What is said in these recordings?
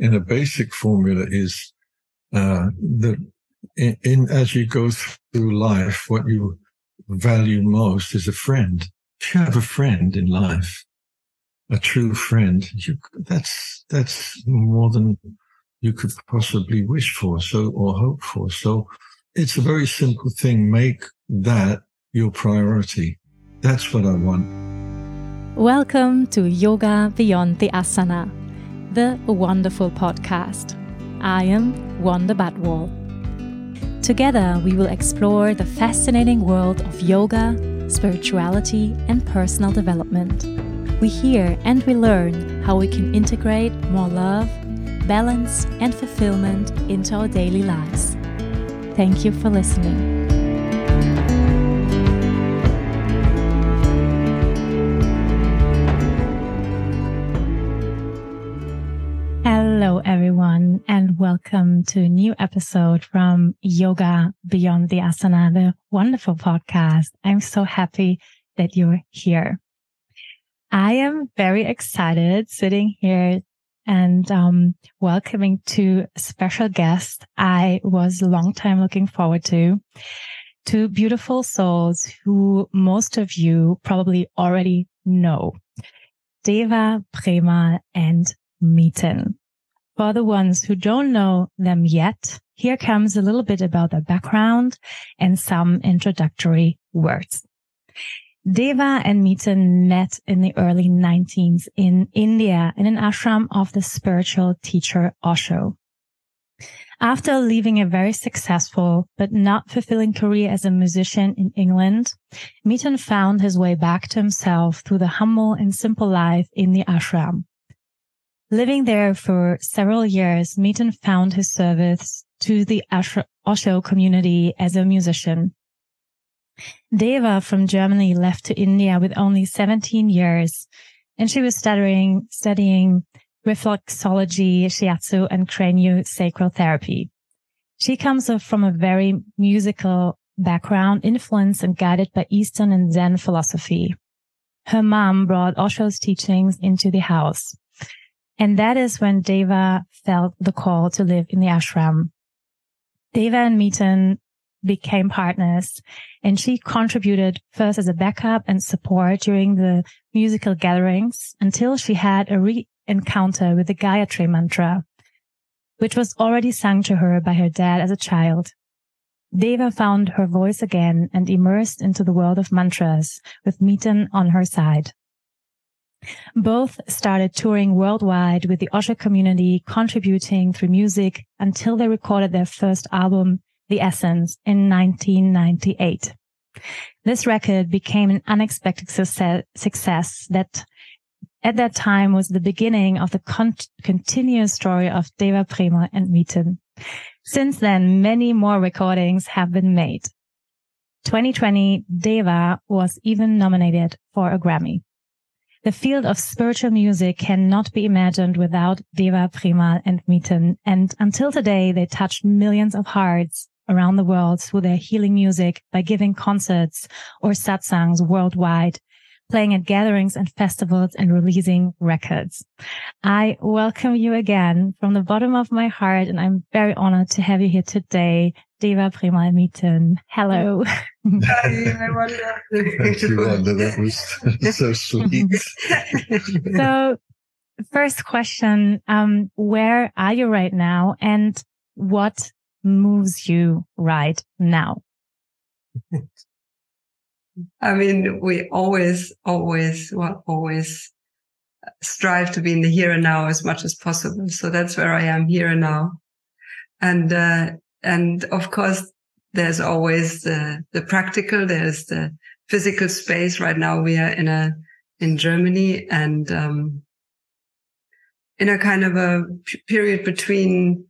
in a basic formula is uh, that in, in, as you go through life, what you value most is a friend. If you have a friend in life, a true friend, you, that's that's more than you could possibly wish for, so or hope for. So it's a very simple thing. Make that your priority. That's what I want. Welcome to Yoga Beyond the Asana, the wonderful podcast. I am Wanda Badwal. Together, we will explore the fascinating world of yoga, spirituality, and personal development. We hear and we learn how we can integrate more love, balance, and fulfillment into our daily lives. Thank you for listening. Hello, everyone, and welcome to a new episode from Yoga Beyond the Asana, the wonderful podcast. I'm so happy that you're here. I am very excited sitting here and um, welcoming two special guests I was a long time looking forward to. Two beautiful souls who most of you probably already know. Deva Premal and Miten. For the ones who don't know them yet, here comes a little bit about their background and some introductory words. Deva and Miten met in the early 19s in India in an ashram of the spiritual teacher Osho. After leaving a very successful but not fulfilling career as a musician in England, Miten found his way back to himself through the humble and simple life in the ashram. Living there for several years, Miten found his service to the Osho community as a musician. Deva from Germany left to India with only 17 years, and she was studying, studying reflexology, shiatsu, and craniosacral therapy. She comes from a very musical background, influenced and guided by Eastern and Zen philosophy. Her mom brought Osho's teachings into the house. And that is when Deva felt the call to live in the ashram. Deva and Miten became partners and she contributed first as a backup and support during the musical gatherings until she had a re-encounter with the Gayatri mantra, which was already sung to her by her dad as a child. Deva found her voice again and immersed into the world of mantras with Miten on her side. Both started touring worldwide with the Osho community, contributing through music until they recorded their first album, The Essence, in 1998. This record became an unexpected success, that at that time was the beginning of the con- continuous story of Deva Premal and Miten. Since then, many more recordings have been made. 2020, Deva was even nominated for a Grammy. The field of spiritual music cannot be imagined without Deva Premal and Miten. And until today, they touched millions of hearts around the world through their healing music by giving concerts or satsangs worldwide, playing at gatherings and festivals and releasing records. I welcome you again from the bottom of my heart. And I'm very honored to have you here today. Deva Premal Miten. Hello. Hi, I wonder. Thank you, Wanda. That was so sweet. so, first question um, Where are you right now? And what moves you right now? I mean, we always, always, well, always strive to be in the here and now as much as possible. So that's where I am here and now. And, uh, and of course, there's always the, the practical, there's the physical space. Right now we are in a, in Germany and, um, in a kind of a period between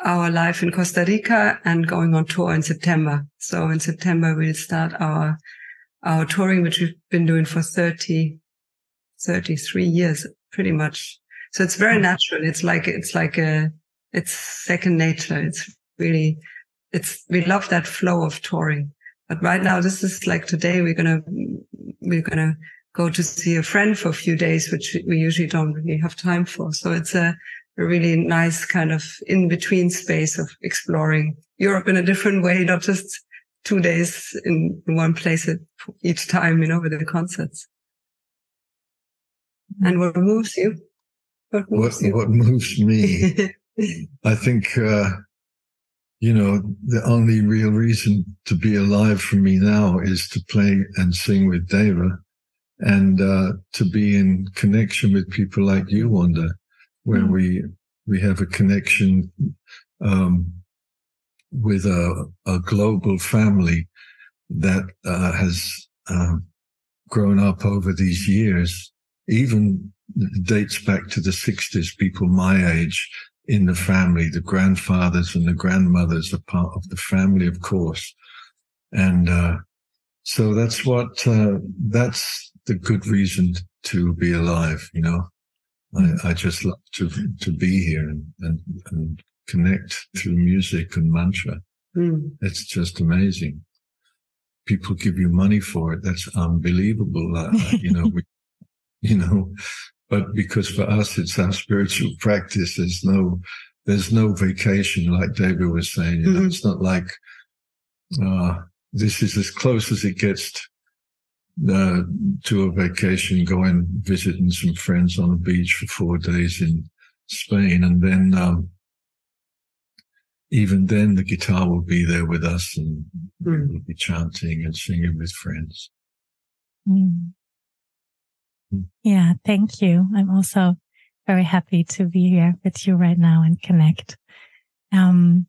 our life in Costa Rica and going on tour in September. So in September, we'll start our, our touring, which we've been doing for 30, 33 years, pretty much. So it's very natural. It's like, it's like a, it's second nature. It's really it's we love that flow of touring. But right now, this is like today we're gonna we're gonna go to see a friend for a few days, which we usually don't really have time for. So it's a a really nice kind of in between space of exploring Europe in a different way, not just two days in, one place at each time, you know, with the concerts. And what moves you? What moves, what, you? What moves me? I think, uh, you know, the only real reason to be alive for me now is to play and sing with Deva and uh, to be in connection with people like you, Wanda, where mm. we we have a connection um, with a, a, global family that uh, has uh, grown up over these years, even dates back to the 60s, people my age in the family, the grandfathers and the grandmothers are part of the family, of course. And uh, so that's what, uh, that's the good reason to be alive, you know. I, I just love to to be here and, and, and connect through music and mantra. Mm. It's just amazing. People give you money for it. That's unbelievable. Uh, you know, we, you know, but because for us, it's our spiritual practice. There's no, there's no vacation, like Deva was saying. You know, mm-hmm. it's not like, uh, this is as close as it gets uh, to a vacation, going visiting some friends on a beach for four days in Spain, and then um, even then the guitar will be there with us, and mm. we'll be chanting and singing with friends. Mm. Yeah, thank you. I'm also very happy to be here with you right now and connect. Um,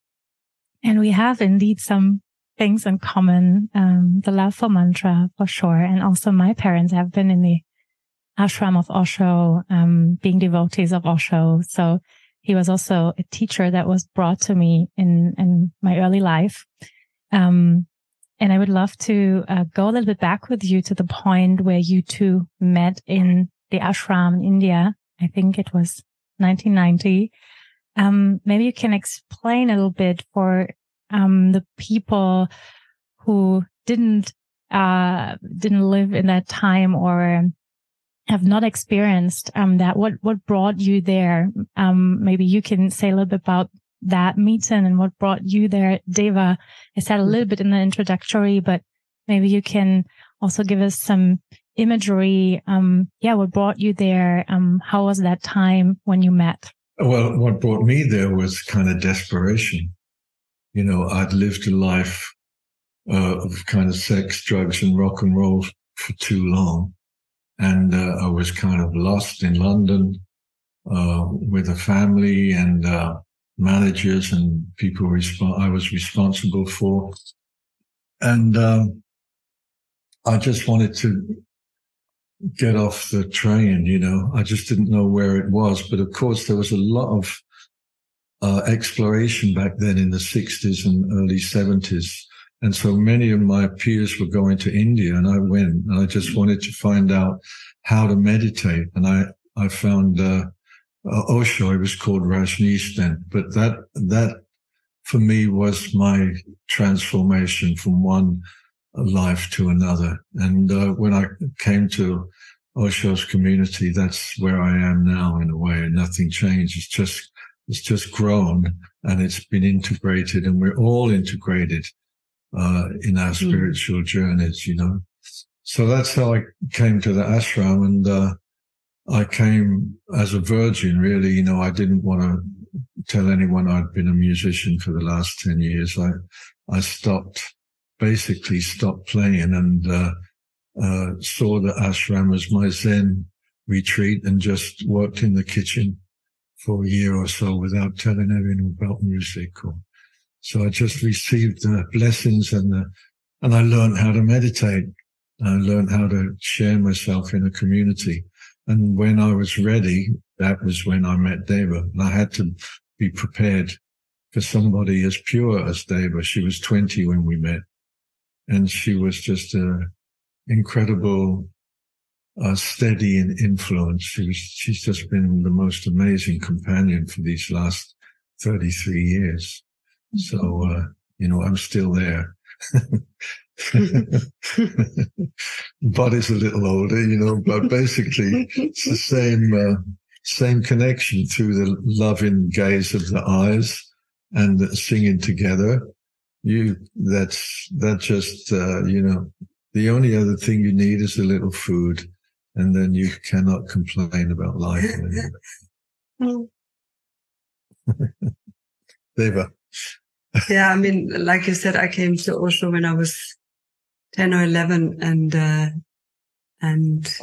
and we have indeed some things in common. Um, the love for mantra for sure. And also my parents have been in the ashram of Osho, um, being devotees of Osho. So he was also a teacher that was brought to me in, in my early life. Um, and I would love to uh, go a little bit back with you to the point where you two met in the ashram in India. I think it was 1990. Um, maybe you can explain a little bit for um, the people who didn't uh, didn't live in that time or have not experienced um, that. What what brought you there? Um, maybe you can say a little bit about that meeting and what brought you there, Deva. I said a little bit in the introductory, but maybe you can also give us some imagery. Um, yeah, what brought you there? Um, how was that time when you met? Well, what brought me there was kind of desperation you know, I'd lived a life uh, of kind of sex, drugs, and rock and roll for too long. And uh, I was kind of lost in London uh, with a family and uh, managers and people resp- I was responsible for. And um, I just wanted to get off the train, you know. I just didn't know where it was. But of course, there was a lot of uh, exploration back then in the 60s and early 70s. And so many of my peers were going to India and I went and I just wanted to find out how to meditate. And I, I found, uh, uh, Osho, it was called Rajneesh then, but that, that for me was my transformation from one life to another. And, uh, when I came to Osho's community, that's where I am now in a way. Nothing changed. It's just it's just grown and it's been integrated and we're all integrated uh, in our hmm. spiritual mm. journeys, you know. So that's how I came to the ashram and uh, I came as a virgin, really. You know, I didn't want to tell anyone I'd been a musician for the last 10 years. I, I stopped, basically stopped playing and uh, uh saw the ashram as my Zen retreat and just worked in the kitchen for a year or so without telling anyone about music. Or, so I just received the blessings and the, and I learned how to meditate. I learned how to share myself in a community. And when I was ready, that was when I met Deva. And I had to be prepared for somebody as pure as Deva. She was 20 when we met. And she was just an incredible uh, steady in influence. She was, she's just been the most amazing companion for these last 33 years. So, mm-hmm. uh, you know, I'm still there. body's a little older, you know, but basically it's the same, uh, same connection through the loving gaze of the eyes and the singing together. You, that's, that just, uh, you know, the only other thing you need is a little food and then you cannot complain about life. Deva. Yeah, I mean, like you said, I came to Osho when I was 10 or 11 and, uh, and,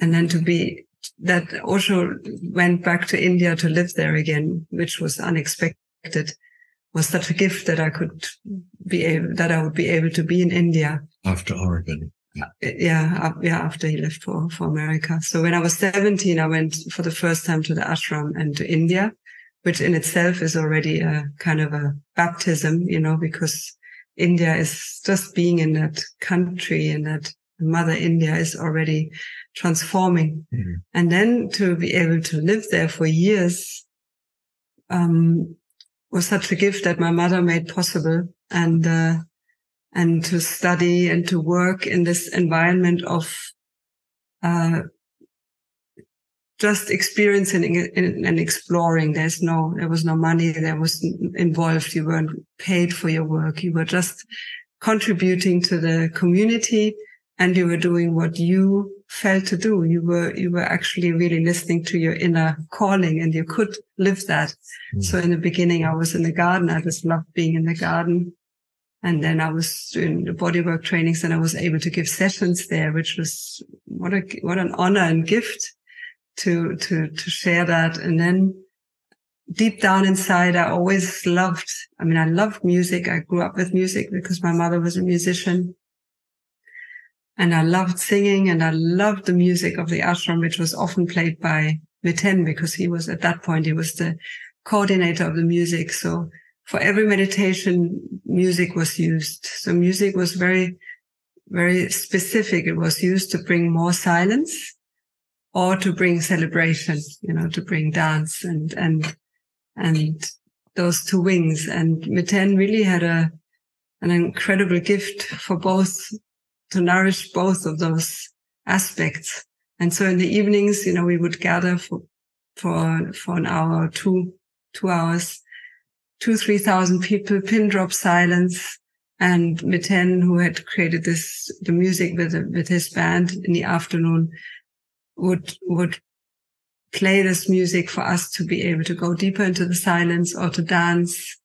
and then to be that Osho went back to India to live there again, which was unexpected, was such a gift that I could be able, that I would be able to be in India. After Oregon. Yeah, yeah, after he left for, for America. So when I was 17, I went for the first time to the ashram and to India, which in itself is already a kind of a baptism, you know, because India is just being in that country and that mother India is already transforming. Mm-hmm. And then to be able to live there for years, um, was such a gift that my mother made possible. And, uh, and to study and to work in this environment of, uh, just experiencing and exploring. There's no, there was no money. There was involved. You weren't paid for your work. You were just contributing to the community and you were doing what you felt to do. You were, you were actually really listening to your inner calling and you could live that. Mm. So in the beginning, I was in the garden. I just loved being in the garden. And then I was doing the bodywork trainings and I was able to give sessions there, which was what a, what an honor and gift to, to, to share that. And then deep down inside, I always loved, I mean, I loved music. I grew up with music because my mother was a musician. And I loved singing and I loved the music of the ashram, which was often played by Miten because he was at that point, he was the coordinator of the music. So for every meditation, music was used. So music was very, very specific. It was used to bring more silence or to bring celebration, you know, to bring dance and, and, and those two wings. And Miten really had a, an incredible gift for both to nourish both of those aspects. And so in the evenings, you know, we would gather for, for, for an hour or two, two hours, two, three thousand people, pin drop silence. And Miten, who had created this, the music with, with his band in the afternoon would, would play this music for us to be able to go deeper into the silence or to dance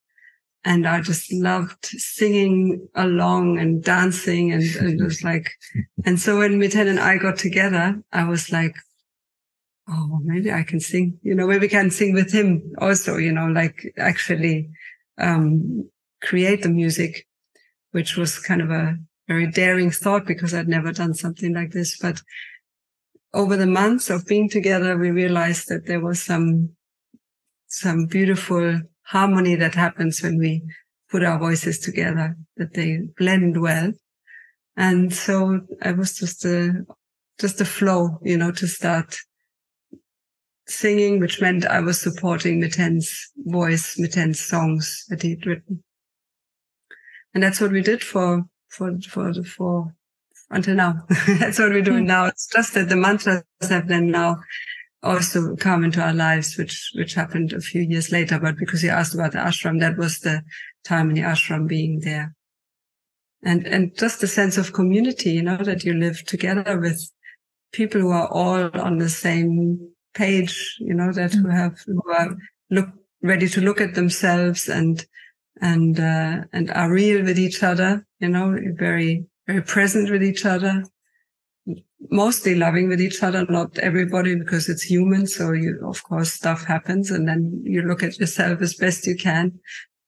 and I just loved singing along and dancing and, and it was like, and so when Miten and I got together, I was like, oh, maybe I can sing, you know, maybe I can sing with him also, you know, like actually, um, create the music, which was kind of a very daring thought because I'd never done something like this. But over the months of being together, we realized that there was some, some beautiful harmony that happens when we put our voices together, that they blend well. And so it was just a, just a flow, you know, to start singing, which meant I was supporting Miten's voice, Miten's songs that he'd written. And that's what we did for, for, for, the for, until now. that's what we're doing hmm. now. It's just that the mantras have then now also come into our lives, which, which happened a few years later. But because you asked about the ashram, that was the time in the ashram being there. And, and just the sense of community, you know, that you live together with people who are all on the same page, you know, that who have, who are look, ready to look at themselves and, and, uh, and are real with each other, you know, very, very present with each other mostly loving with each other, not everybody because it's human. So you, of course, stuff happens and then you look at yourself as best you can,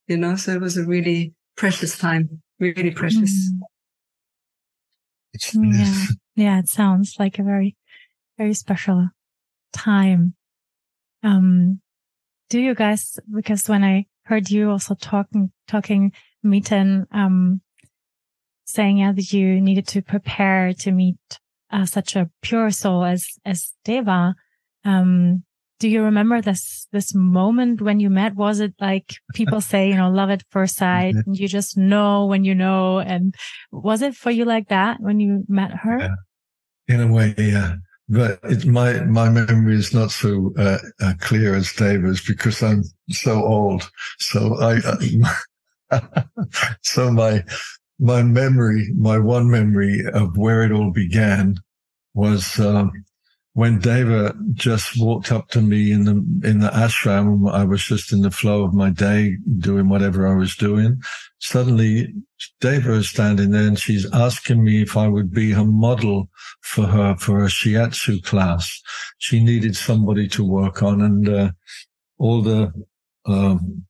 you know, so it was a really precious time, really precious. Mm. Yeah. Yeah. It sounds like a very, very special time. Um, do you guys, because when I heard you also talking, talking, Miten, um, saying yeah, that you needed to prepare to meet uh, such a pure soul as as Deva. Um, do you remember this this moment when you met? Was it like people say, you know, love at first sight, and you just know when you know? And was it for you like that when you met her? Yeah. In a way, yeah. but it, my my memory is not so uh, uh, clear as Deva's because I'm so old. So I, uh, so my my memory, my one memory of where it all began was um, when Deva just walked up to me in the in the ashram, I was just in the flow of my day, doing whatever I was doing. Suddenly, Deva is standing there, and she's asking me if I would be her model for her for a shiatsu class. She needed somebody to work on, and uh, all the um,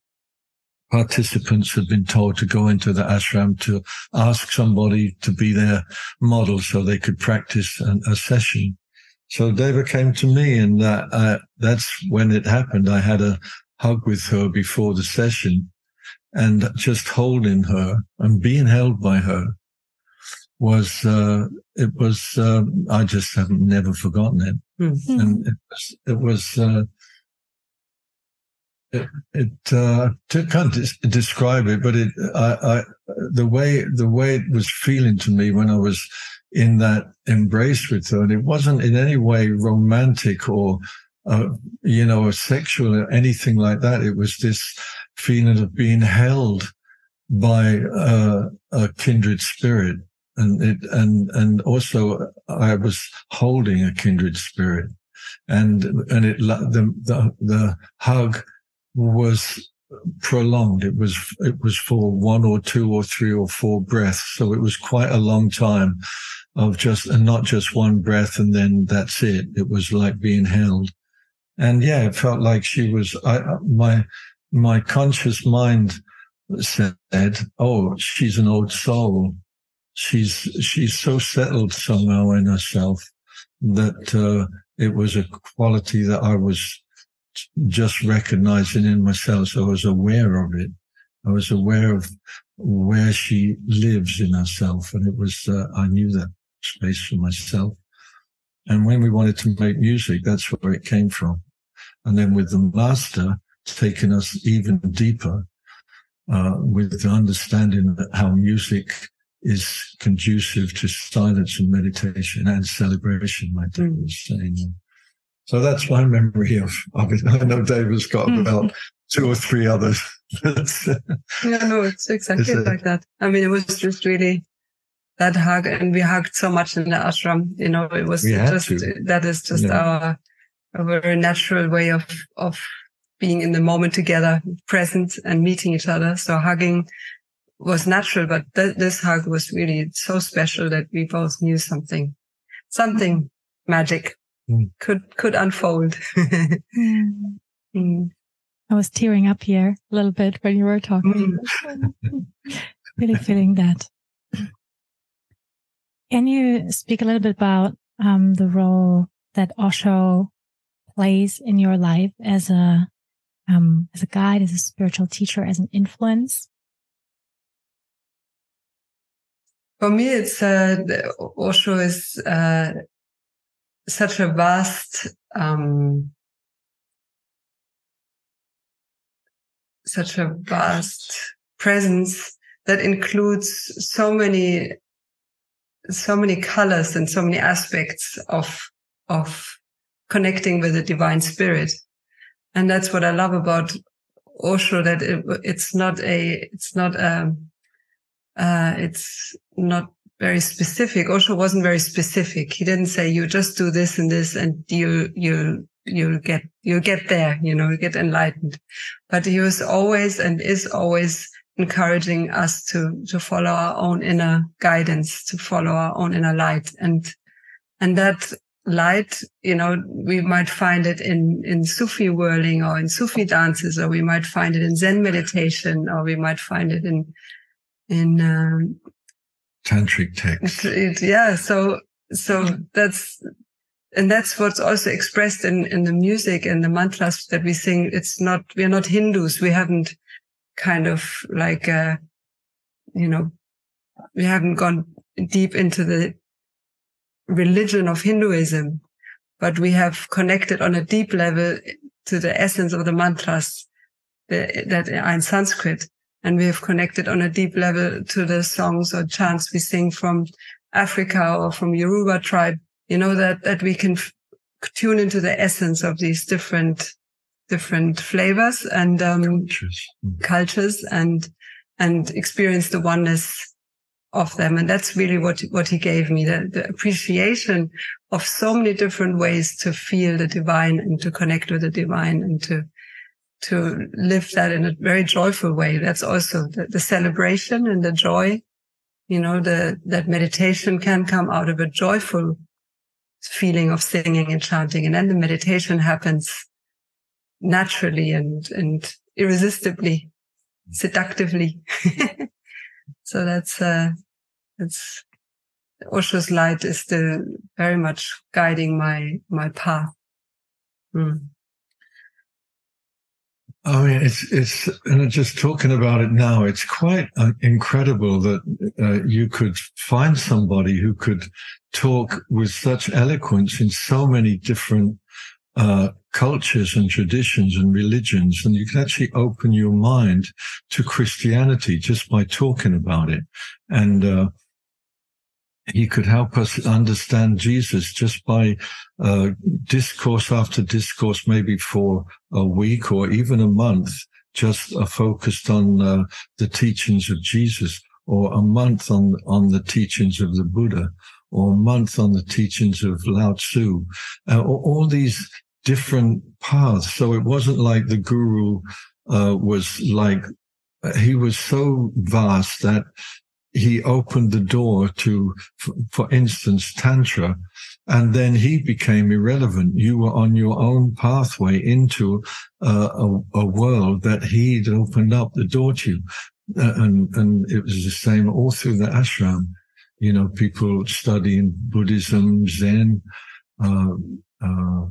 participants had been told to go into the ashram to ask somebody to be their model so they could practice an, a session. So Deva came to me and that, uh, that's when it happened. I had a hug with her before the session and just holding her and being held by her was, uh, it was, uh, I just haven't never forgotten it. Mm-hmm. And it was, it was, uh, it, it uh, can't describe it, but it, I, I, the way, the way it was feeling to me when I was in that embrace with her. And it wasn't in any way romantic or, uh, you know, sexual or anything like that. It was this feeling of being held by uh, a kindred spirit. And it, and, and also I was holding a kindred spirit and, and it, the, the, the hug was prolonged. It was, it was for one or two or three or four breaths. So it was quite a long time of just, and not just one breath and then that's it. It was like being held. And yeah, it felt like she was, I, my, my conscious mind said, Oh, she's an old soul. She's, she's so settled somehow in herself that, uh, it was a quality that I was just recognizing in myself. So I was aware of it. I was aware of where she lives in herself. And it was, uh, I knew that space for myself. And when we wanted to make music, that's where it came from. And then with the master taking us even deeper, uh, with the understanding that how music is conducive to silence and meditation and celebration, like Deva was saying. So that's my memory of, of it. I know Deva's got mm. about two or three others. yeah, no, it's exactly it's like that. I mean, it was just really that hug and we hugged so much in the ashram. You know, it was just, that is just yeah. our, a very natural way of, of being in the moment together, present and meeting each other. So hugging was natural, but th- this hug was really so special that we both knew something, something magic mm. could, could unfold. mm. Mm. I was tearing up here a little bit when you were talking. Mm. really feeling that. Can you speak a little bit about um, the role that Osho plays in your life as a um, as a guide, as a spiritual teacher, as an influence? For me, it's uh, Osho is uh, such a vast, um, such a vast presence that includes so many so many colors and so many aspects of of connecting with the divine spirit. And that's what i love about osho that it, it's not a it's not a uh, it's not very specific. Osho wasn't very specific. He didn't say you just do this and this and you you you'll get you'll get there you know you get enlightened. But he was always and is always encouraging us to to follow our own inner guidance, to follow our own inner light, and and that light, you know, we might find it in in Sufi whirling or in Sufi dances, or we might find it in Zen meditation, or we might find it in in um, tantric texts. yeah, so so that's and that's what's also expressed in in the music and the mantras that we sing. It's not we're not Hindus. We haven't kind of like, uh, you know, we haven't gone deep into the religion of Hinduism, but we have connected on a deep level to the essence of the mantras that are in Sanskrit. And we have connected on a deep level to the songs or chants we sing from Africa or from Yoruba tribe you know, that, that we can f- tune into the essence of these different, different flavors and, um, cultures, mm. cultures and, and experience the oneness of them. And that's really what, what he gave me, the, the appreciation of so many different ways to feel the divine and to connect with the divine and to, to live that in a very joyful way. That's also the, the celebration and the joy. You know, the, that meditation can come out of a joyful feeling of singing and chanting. And then the meditation happens naturally and, and irresistibly, seductively. so that's, uh, that's Osho's light is still very much guiding my, my path. Mm. I mean, it's it's and just talking about it now, it's quite uh, incredible that uh, you could find somebody who could talk with such eloquence in so many different uh, cultures and traditions and religions, and you can actually open your mind to Christianity just by talking about it. And uh, he could help us understand Jesus just by uh, discourse after discourse, maybe for a week or even a month, just uh, focused on uh, the teachings of Jesus, or a month on on the teachings of the Buddha, or a month on the teachings of Lao Tzu, uh, all these different paths. So it wasn't like the guru uh, was like he was so vast that he opened the door to, for instance, Tantra, and then he became irrelevant. You were on your own pathway into uh, a, a, world that he'd opened up the door to. Uh, and, and it was the same all through the ashram. You know, people studying Buddhism, Zen, uh, uh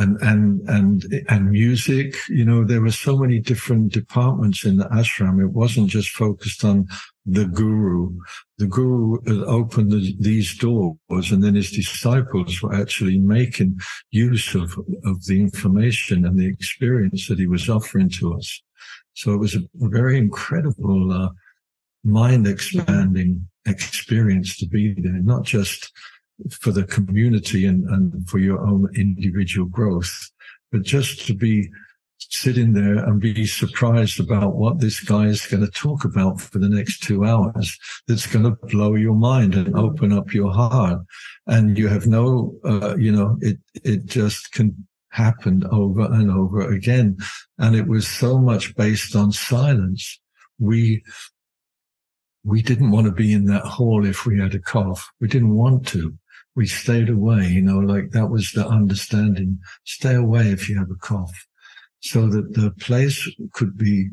and and and and music. You know, there were so many different departments in the ashram. It wasn't just focused on the guru. The guru opened the, these doors, and then his disciples were actually making use of of the information and the experience that he was offering to us. So it was a, a very incredible, uh, mind expanding experience to be there, not just for the community and, and for your own individual growth, but just to be sitting there and be surprised about what this guy is going to talk about for the next two hours that's going to blow your mind and open up your heart. And you have no uh, you know it it just can happen over and over again. And it was so much based on silence. We we didn't want to be in that hall if we had a cough. We didn't want to we stayed away, you know, like that was the understanding. Stay away if you have a cough. So that the place could be,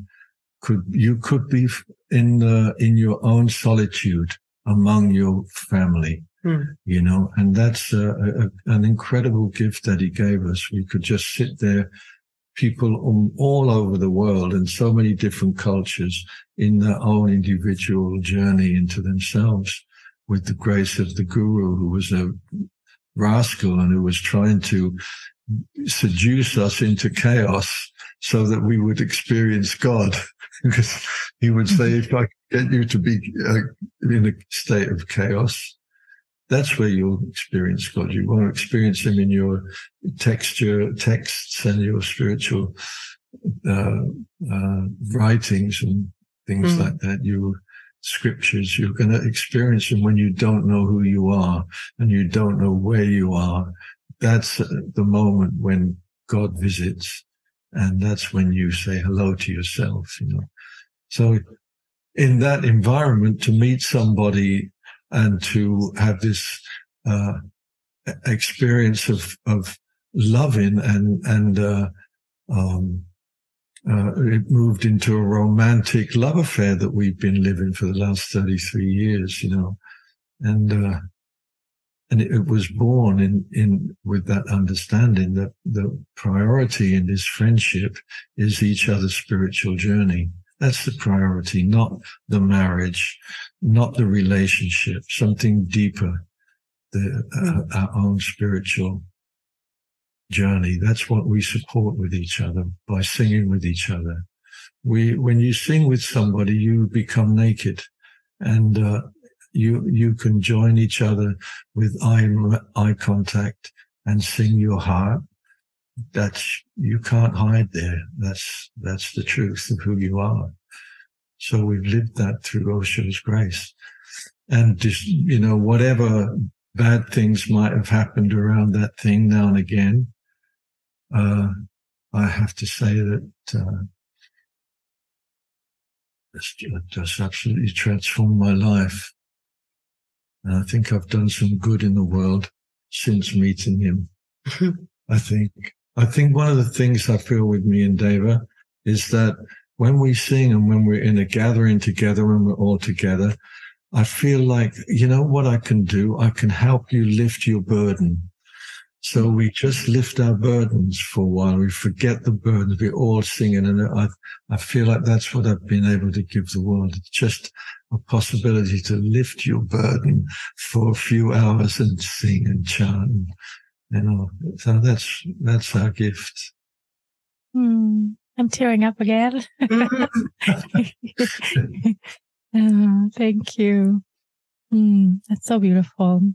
could, you could be in the, in your own solitude among your family, mm. you know, and that's a, a, an incredible gift that he gave us. We could just sit there, people all over the world and so many different cultures in their own individual journey into themselves with the grace of the guru, who was a rascal and who was trying to seduce us into chaos so that we would experience God. because he would say, if I get you to be uh, in a state of chaos, that's where you'll experience God. You won't experience him in your texture, texts and your spiritual uh, uh, writings and things mm. like that. You scriptures. You're going to experience them when you don't know who you are and you don't know where you are. That's the moment when God visits. And that's when you say hello to yourself, you know. So in that environment, to meet somebody and to have this, uh, experience of, of loving and, and, uh, um, uh, it moved into a romantic love affair that we've been living for the last 33 years, you know, and, uh, and it, it, was born in, in, with that understanding that the priority in this friendship is each other's spiritual journey. That's the priority, not the marriage, not the relationship, something deeper, the, uh, our own spiritual journey. That's what we support with each other by singing with each other. We, when you sing with somebody, you become naked and, uh, you, you can join each other with eye, eye contact and sing your heart. That's, you can't hide there. That's, that's the truth of who you are. So we've lived that through Osho's grace. And just, you know, whatever bad things might have happened around that thing now and again, uh, I have to say that, uh, it's just absolutely transformed my life. And I think I've done some good in the world since meeting him. I think, I think one of the things I feel with me and Deva is that when we sing and when we're in a gathering together, when we're all together, I feel like, you know what I can do? I can help you lift your burden. So we just lift our burdens for a while. We forget the burdens. We're all singing. And I, I feel like that's what I've been able to give the world. It's just a possibility to lift your burden for a few hours and sing and chant. You know, so that's, that's our gift. Hmm. I'm tearing up again. oh, thank you. Mm, that's so beautiful.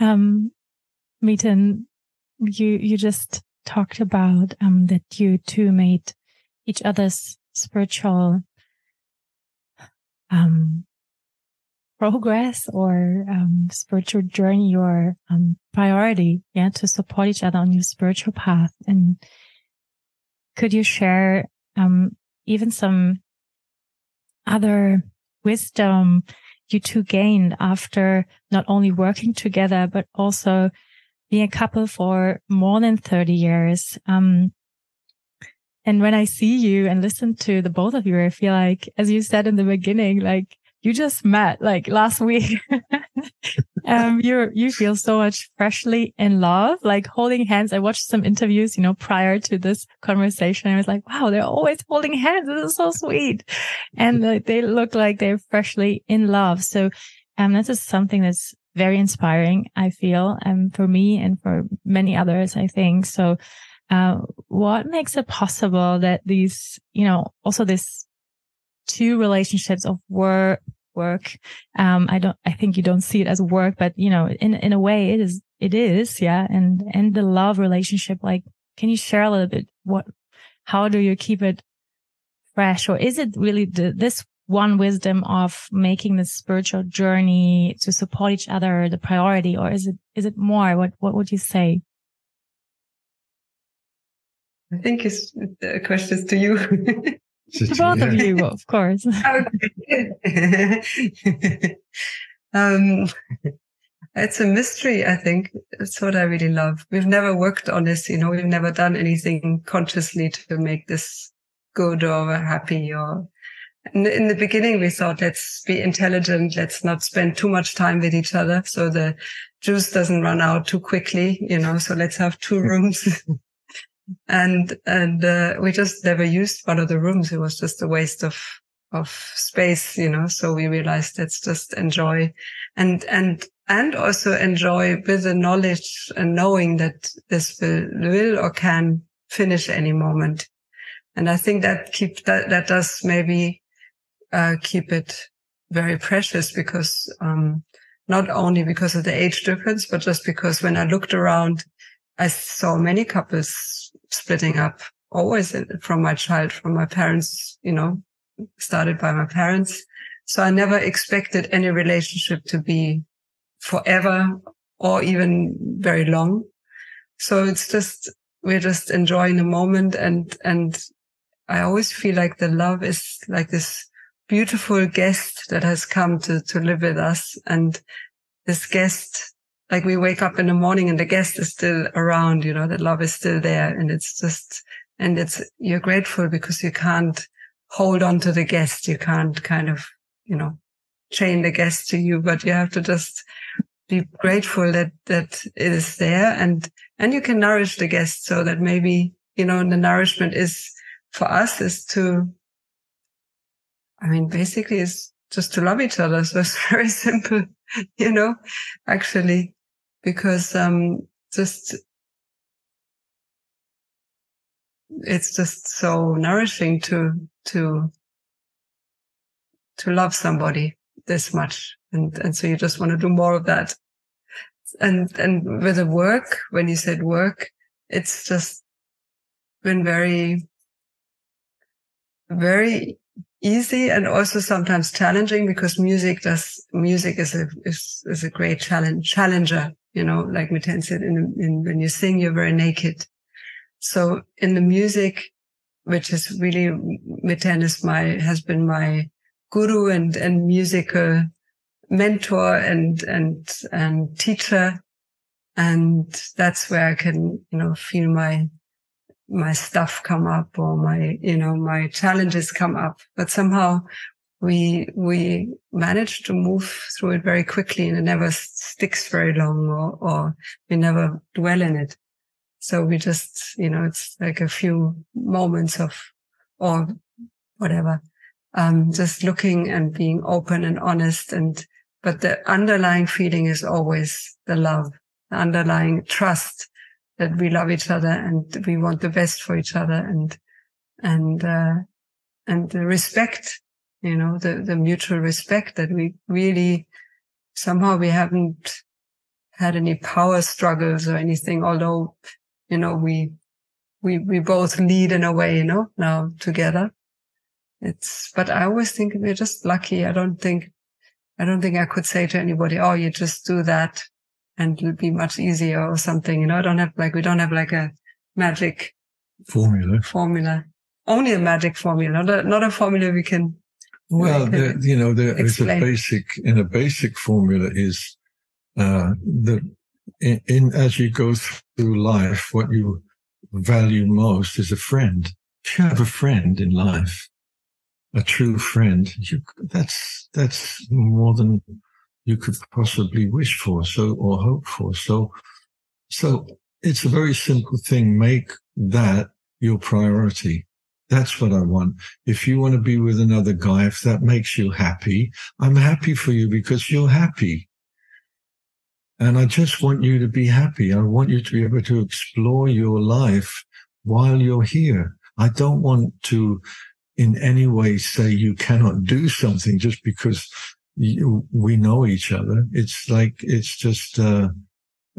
Um, Miten, you you just talked about um that you two made each other's spiritual um progress or um spiritual journey your um priority, yeah, to support each other on your spiritual path. And could you share um, even some other wisdom you two gained after not only working together, but also being a couple for more than 30 years? Um, and when I see you and listen to the both of you, I feel like, as you said in the beginning, like you just met like last week. um, you you feel so much freshly in love, like holding hands. I watched some interviews, you know, prior to this conversation. I was like, wow, they're always holding hands. This is so sweet, and they look like they're freshly in love. So, um, this is something that's very inspiring. I feel, um, for me and for many others, I think. So, uh, what makes it possible that these, you know, also this two relationships of work work um i don't i think you don't see it as work but you know in in a way it is it is yeah and and the love relationship like can you share a little bit what how do you keep it fresh or is it really the, this one wisdom of making this spiritual journey to support each other the priority or is it is it more what what would you say I think it's the question is to you. to Both of you, of course. um, it's a mystery, I think. It's what I really love. We've never worked on this, you know, we've never done anything consciously to make this good or happy or in, in the beginning we thought let's be intelligent let's not spend too much time with each other so the juice doesn't run out too quickly you know so let's have two rooms and and uh, we just never used one of the rooms. It was just a waste of of space, you know. So we realized let's just enjoy, and and and also enjoy with the knowledge and knowing that this will will or can finish any moment. And I think that keep that that does maybe uh, keep it very precious because um, not only because of the age difference, but just because when I looked around, I saw many couples splitting up always from my child, from my parents, you know, started by my parents. So I never expected any relationship to be forever or even very long. So it's just, we're just enjoying the moment and, and I always feel like the love is like this beautiful guest that has come to, to live with us. And this guest like we wake up in the morning and the guest is still around, you know, the love is still there. And it's just, and it's, you're grateful because you can't hold on to the guest. You can't kind of, you know, chain the guest to you, but you have to just be grateful that, that it is there and, and you can nourish the guest so that maybe, you know, the nourishment is for us is to, I mean, basically it's just to love each other. So it's very simple, you know, actually because um, just it's just so nourishing to to to love somebody this much. And, and so you just want to do more of that. And, and with the work, when you said work, it's just been very, very easy and also sometimes challenging because music does, music is a, is, is a great challenge, challenger, you know, like Miten said, in, in, when you sing, you're very naked. So in the music, which is really, Miten is my, has been my guru and, and musical mentor and, and, and teacher. And that's where I can, you know, feel my, my stuff come up or my, you know, my challenges come up. But somehow we, we manage to move through it very quickly and it never sticks very long or, or we never dwell in it. So we just, you know, it's like a few moments of, or whatever, um, just looking and being open and honest. And, but the underlying feeling is always the love, the underlying trust that we love each other and we want the best for each other and, and, uh, and the respect, you know, the, the mutual respect that we really somehow we haven't had any power struggles or anything, although, you know, we, we, we both lead in a way, you know, now together. It's, but I always think we're just lucky. I don't think, I don't think I could say to anybody, Oh, you just do that and it'll be much easier or something. You know, I don't have like, we don't have like a magic formula, formula, only a magic formula, not a, not a formula we can. Well, we can the, you know, there is a basic, in a basic formula is, uh, the, in, in, as you go through life, what you value most is a friend. If you have a friend in life, a true friend, you, that's, that's more than you could possibly wish for, so, or hope for. So, so it's a very simple thing. Make that your priority. That's what I want. If you want to be with another guy, if that makes you happy, I'm happy for you because you're happy. And I just want you to be happy. I want you to be able to explore your life while you're here. I don't want to in any way say you cannot do something just because we know each other. It's like, it's just uh,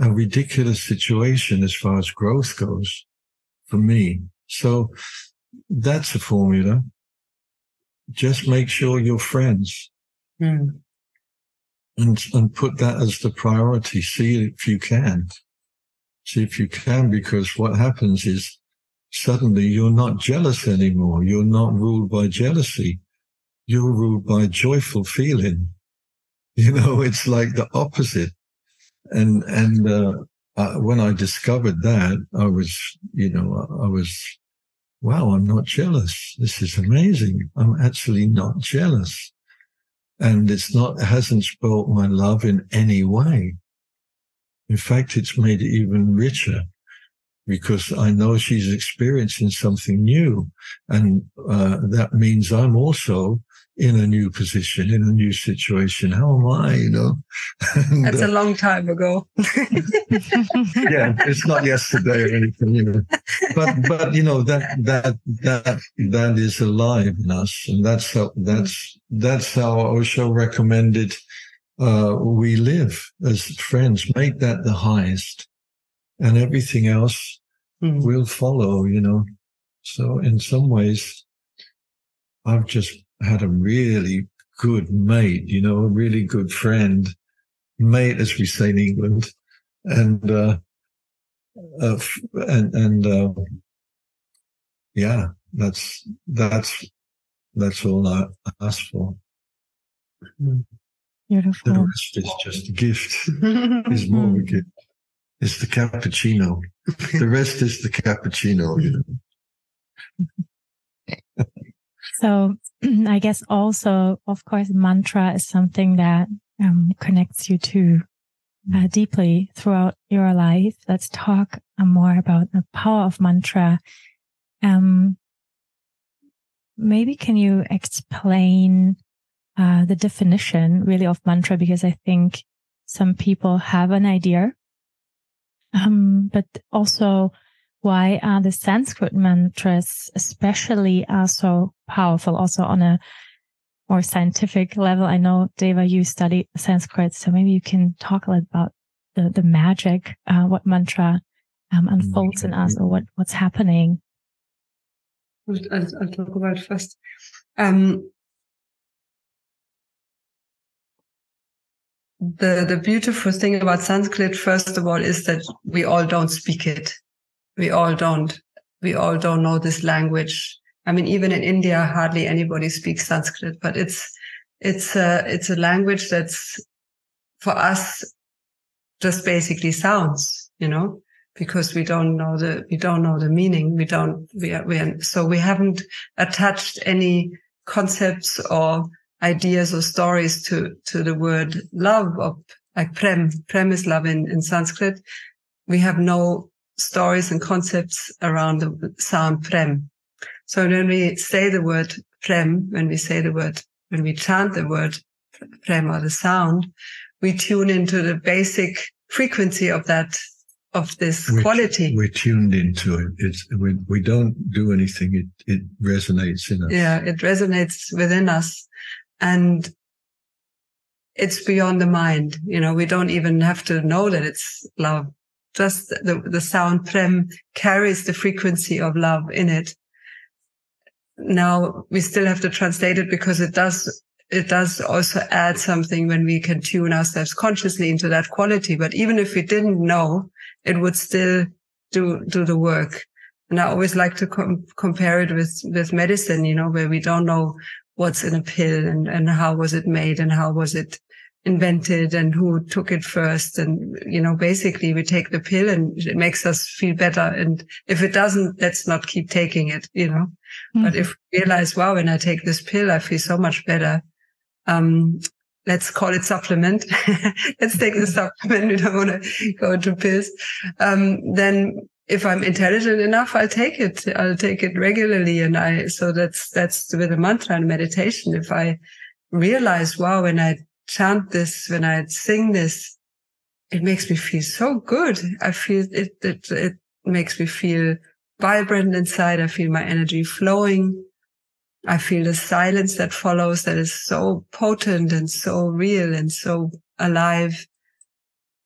a ridiculous situation as far as growth goes for me. So that's a formula. Just make sure you're friends. Mm. And, and put that as the priority. See if you can. See if you can, because what happens is suddenly you're not jealous anymore. You're not ruled by jealousy you're ruled by joyful feeling. You know, it's like the opposite. And, and, uh, when I discovered that, I was, you know, I was, wow, I'm not jealous. This is amazing. I'm actually not jealous. And it's not, it hasn't spoilt my love in any way. In fact, it's made it even richer because I know she's experiencing something new. And uh, that means I'm also in a new position, in a new situation. How am I, you know? And, That's a long time ago. yeah, it's not yesterday or anything, you know. But but you know, that that that that is alive in us. And that's how that's that's how Osho recommended uh, we live as friends. Make that the highest. And everything else mm. will follow, you know. So in some ways, I've just had a really good mate, you know, a really good friend, mate, as we say in England, and uh, uh and and uh, yeah, that's that's that's all I ask for. Beautiful. The rest is just a gift. is more a gift. It's the cappuccino. the rest is the cappuccino. You know. So I guess also, of course, mantra is something that um, connects you to uh, deeply throughout your life. Let's talk uh, more about the power of mantra. Um, maybe can you explain uh, the definition really of mantra? Because I think some people have an idea, um, but also why are the Sanskrit mantras especially are so powerful also on a more scientific level. I know, Deva, you studied Sanskrit, so maybe you can talk a little about the, the magic, uh, what mantra um, unfolds in us or what, what's happening. I'll, I'll talk about first. Um, the the beautiful thing about Sanskrit, first of all, is that we all don't speak it. We all don't. We all don't know this language. I mean, even in India, hardly anybody speaks Sanskrit, but it's it's a it's a language that's for us just basically sounds, you know, because we don't know the we don't know the meaning. We don't we are, we are, so we haven't attached any concepts or ideas or stories to, to the word love or like prem. Prem is love in, in Sanskrit. We have no stories and concepts around the sound prem. So when we say the word prem, when we say the word, when we chant the word prem or the sound, we tune into the basic frequency of that of this we're, quality. We're tuned into it. It's we, we don't do anything. It it resonates in us. Yeah, it resonates within us and it's beyond the mind. You know, we don't even have to know that it's love. Just the, the sound prem carries the frequency of love in it. Now we still have to translate it because it does, it does also add something when we can tune ourselves consciously into that quality. But even if we didn't know, it would still do, do the work. And I always like to com- compare it with, with medicine, you know, where we don't know what's in a pill and, and how was it made and how was it invented and who took it first. And, you know, basically we take the pill and it makes us feel better. And if it doesn't, let's not keep taking it, you know, mm-hmm. but if we realize, wow, when I take this pill, I feel so much better. Um, let's call it supplement. let's take the supplement. We don't want to go into pills. Um, then if I'm intelligent enough, I'll take it. I'll take it regularly. And I, so that's, that's with a mantra and meditation. If I realize, wow, when I chant this, when I sing this, it makes me feel so good. I feel it, it, it makes me feel vibrant inside. I feel my energy flowing. I feel the silence that follows that is so potent and so real and so alive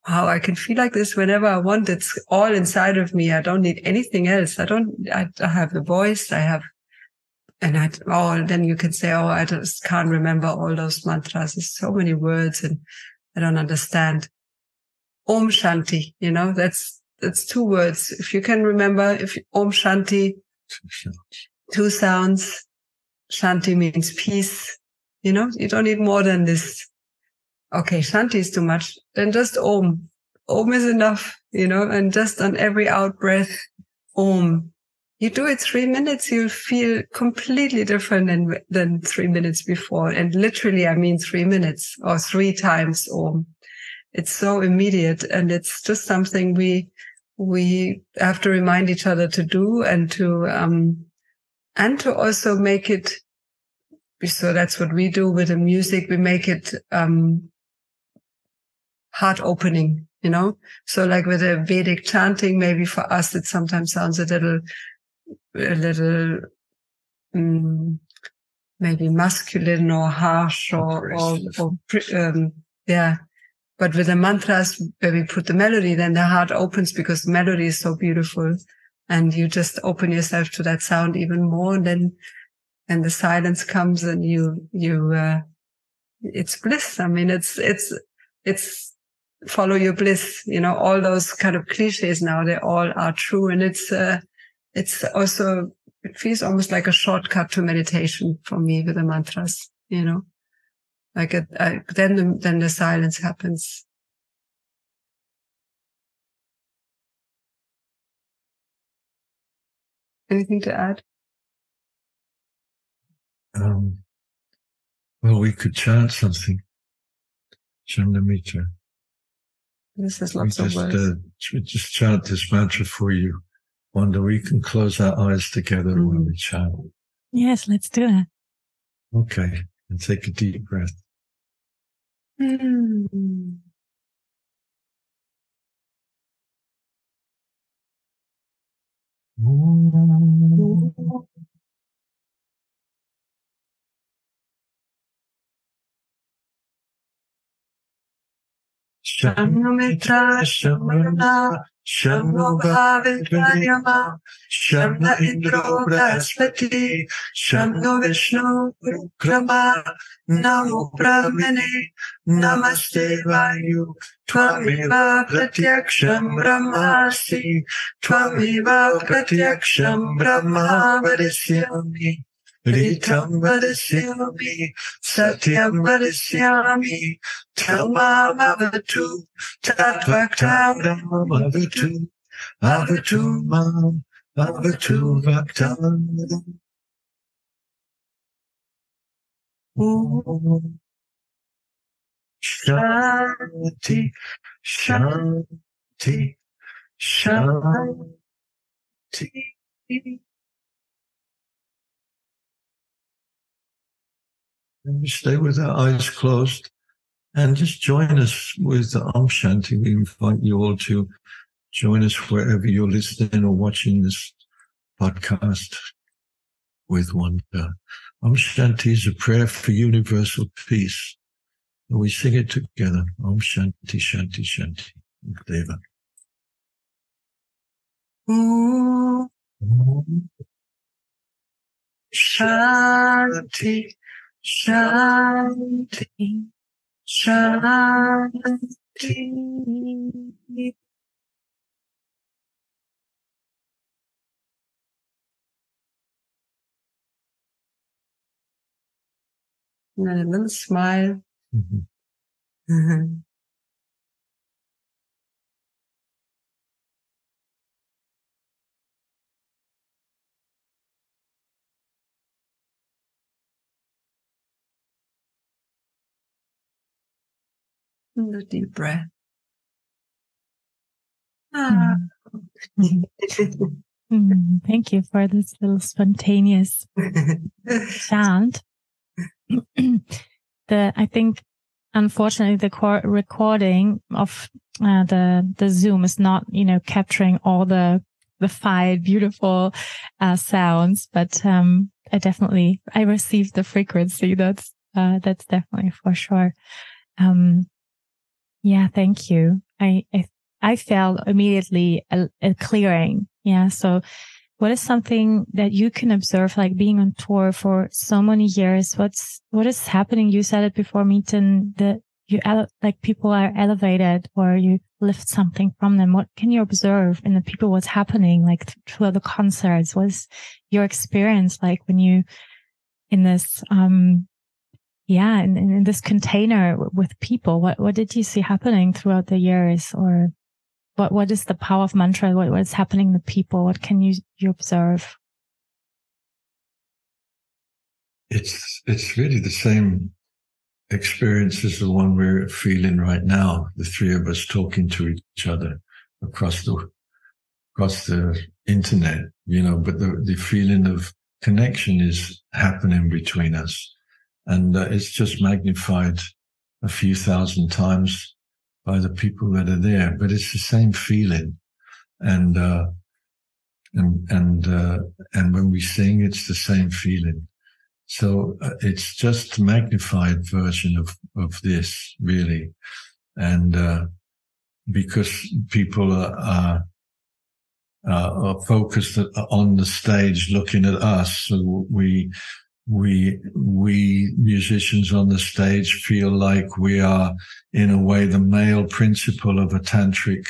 wow, I can feel like this whenever I want. It's all inside of me. I don't need anything else. I don't, I, I have the voice. I have, and oh, then you can say, oh, I just can't remember all those mantras. There's so many words and I don't understand. Om Shanti, you know, that's, that's two words. If you can remember, if Om Shanti, two sounds, Shanti means peace. You know, you don't need more than this okay, Shanti is too much, then just Om. Om is enough, you know, and just on every out breath, Om. You do it three minutes, you'll feel completely different than, than three minutes before. And literally, I mean three minutes or three times or It's so immediate and it's just something we, we have to remind each other to do and to, um, and to also make it so that's what we do with the music. We make it um, heart opening, you know? So like with a Vedic chanting, maybe for us, it sometimes sounds a little, a little, um, maybe masculine or harsh or, or, or um, yeah. But with the mantras where we put the melody, then the heart opens because the melody is so beautiful and you just open yourself to that sound even more. And then, and the silence comes and you, you, uh, it's bliss. I mean, it's, it's, it's follow your bliss, you know, all those kind of cliches now, they all are true. And it's, uh, it's also, it feels almost like a shortcut to meditation for me with the mantras, you know, like it, I, then, the, then the silence happens. Anything to add? Um, well, we could chant something. Chandamrita. This is lots we just, of words. Uh, just chant this mantra for you. Wanda, we can close our eyes together mm. when we chant. Yes, let's do that. Okay. And take a deep breath. Mm. शम्नुमित्रा शम्नुना शम्नो भाविर्यमा Brihaspati शम्नो Vishnu नमो ब्रह्मणे नमस्ते वायु त्वमेव प्रत्यक्षं ब्रह्मासि त्वमेव प्रत्यक्षं Brahma वरिष्यामि Ritam Vadashyami, Satyam Vadashyami, Tamam Avatu, Tatvaktam Avatu, Avatu Mam, Avatu Vaktam. Om Shanti, Shanti, Shanti. And we stay with our eyes closed and just join us with the Om Shanti. We invite you all to join us wherever you're listening or watching this podcast with Wanda. Om Shanti is a prayer for universal peace. And we sing it together. Om Shanti, Shanti, Shanti. Deva. Om Shanti. Shanti, Shanti. And a little smile. Mm-hmm. And a deep breath. Ah. Mm, thank you for this little spontaneous chant. the I think unfortunately the recording of uh, the the Zoom is not you know capturing all the the five beautiful uh, sounds, but um, I definitely I received the frequency. That's uh, that's definitely for sure. Um, yeah, thank you. I, I, I felt immediately a, a, clearing. Yeah. So what is something that you can observe, like being on tour for so many years? What's, what is happening? You said it before meeting that you, like people are elevated or you lift something from them. What can you observe in the people? What's happening like through the concerts? What's your experience like when you in this, um, yeah, in, in this container with people, what, what did you see happening throughout the years or what, what is the power of mantra? What, what is happening to people? What can you, you observe? It's, it's really the same experience as the one we're feeling right now. The three of us talking to each other across the, across the internet, you know, but the, the feeling of connection is happening between us and uh, it's just magnified a few thousand times by the people that are there. But it's the same feeling, and uh, and and uh, and when we sing, it's the same feeling. So uh, it's just a magnified version of of this, really, and uh, because people are, are uh, are focused on the stage looking at us. So we we we musicians on the stage feel like we are in a way the male principle of a tantric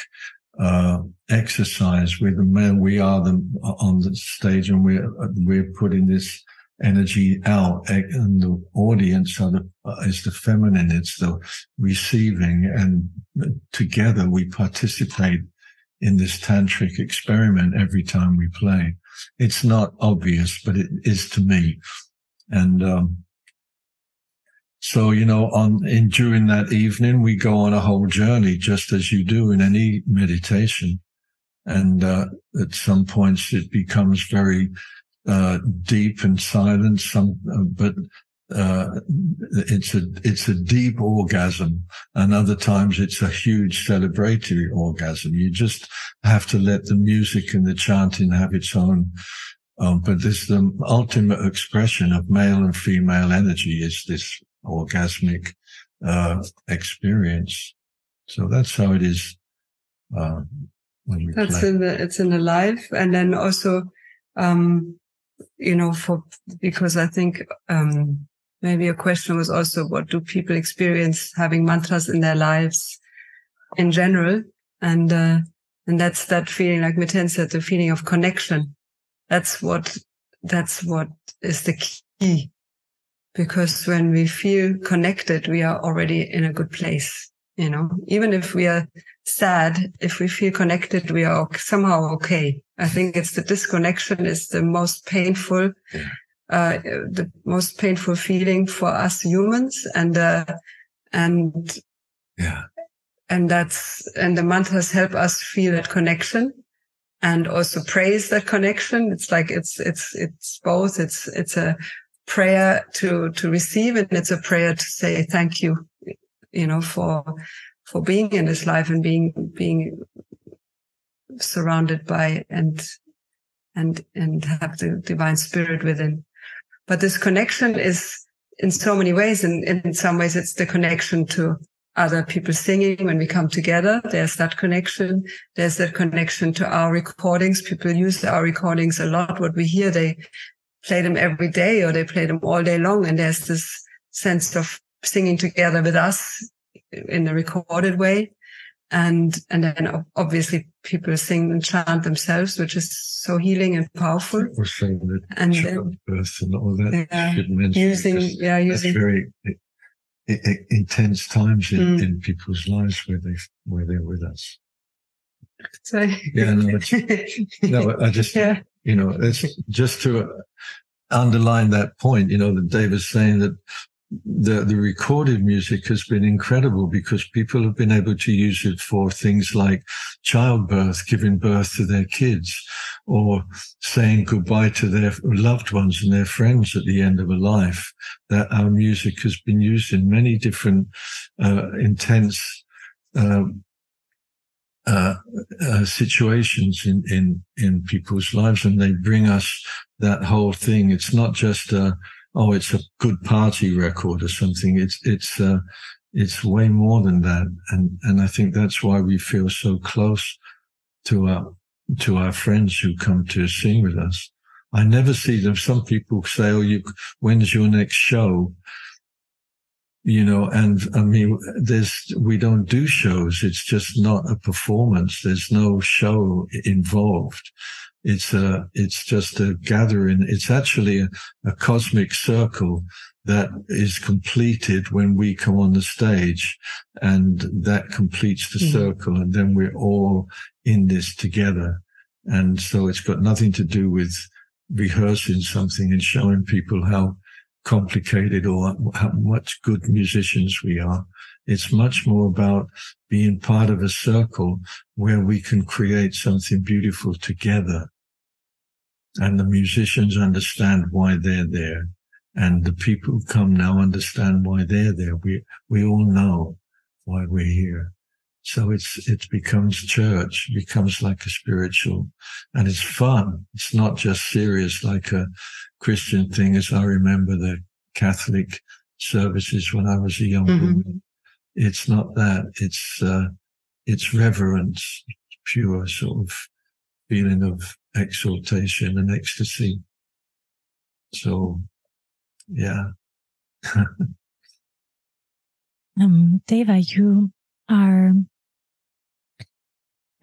uh, exercise. We're the male we are the on the stage and we're we're putting this energy out. And the audience are the is the feminine. It's the receiving. And together we participate in this tantric experiment every time we play. It's not obvious but it is to me and um, so, you know, on in during that evening, we go on a whole journey, just as you do in any meditation. And uh, at some points, it becomes very uh, deep and silent. Some, uh, but uh, it's a it's a deep orgasm, and other times it's a huge celebratory orgasm. You just have to let the music and the chanting have its own um, but this the ultimate expression of male and female energy is this orgasmic uh, experience. So that's how it is. Uh, when we That's play. in the it's in the life, and then also, um, you know, for because I think um, maybe a question was also what do people experience having mantras in their lives in general, and uh, and that's that feeling, like Miten said, the feeling of connection. That's what that's what is the key, because when we feel connected, we are already in a good place. You know, even if we are sad, if we feel connected, we are somehow okay. I think it's the disconnection is the most painful, Yeah. uh, the most painful feeling for us humans. And, uh, and, yeah, and that's, and the mantras help us feel that connection and also praise that connection. It's like, it's, it's, it's both. It's, it's a prayer to, to receive and it's a prayer to say thank you, you know, for, for being in this life and being, being surrounded by and, and, and have the divine spirit within. But this connection is in so many ways. And in some ways, it's the connection to other people singing when we come together. There's that connection. There's that connection to our recordings. People use our recordings a lot. What we hear, they play them every day or they play them all day long. And there's this sense of singing together with us in a recorded way. And, and then obviously people sing and chant themselves, which is so healing and powerful. we're saying that And then- childbirth and all that. Yeah, Using, yeah, using, very intense times in, Mm. in people's lives where they where they're with us. sorry. Yeah, no, No, I just yeah. you know, it's just to underline that point, you know, that Deva was saying that the, the recorded music has been incredible because people have been able to use it for things like childbirth, giving birth to their kids or saying goodbye to their loved ones and their friends at the end of a life. That our music has been used in many different, uh, intense, um, uh, uh, situations in, in, in people's lives and they bring us that whole thing. It's not just a, oh, it's a good party record or something. It's, it's, uh, it's way more than that. And, and I think that's why we feel so close to our, to our friends who come to sing with us. I never see them. Some people say, oh, you, when's your next show? you know, and I mean, there's, we don't do shows. It's just not a performance. There's no show involved. It's a, it's just a gathering. It's actually a, a cosmic circle that is completed when we come on the stage and that completes the Mhm. circle. And then we're all in this together. And so it's got nothing to do with rehearsing something and showing people how complicated or how much good musicians we are. It's much more about being part of a circle where we can create something beautiful together. And the musicians understand why they're there. And the people who come now understand why they're there. We, we all know why we're here. So it's, it becomes church, becomes like a spiritual and it's fun. It's not just serious like a Christian thing as I remember the Catholic services when I was a young Mhm. woman. It's not that. It's, uh, it's reverence, pure sort of feeling of exaltation and ecstasy. So, yeah. Um, Deva, you are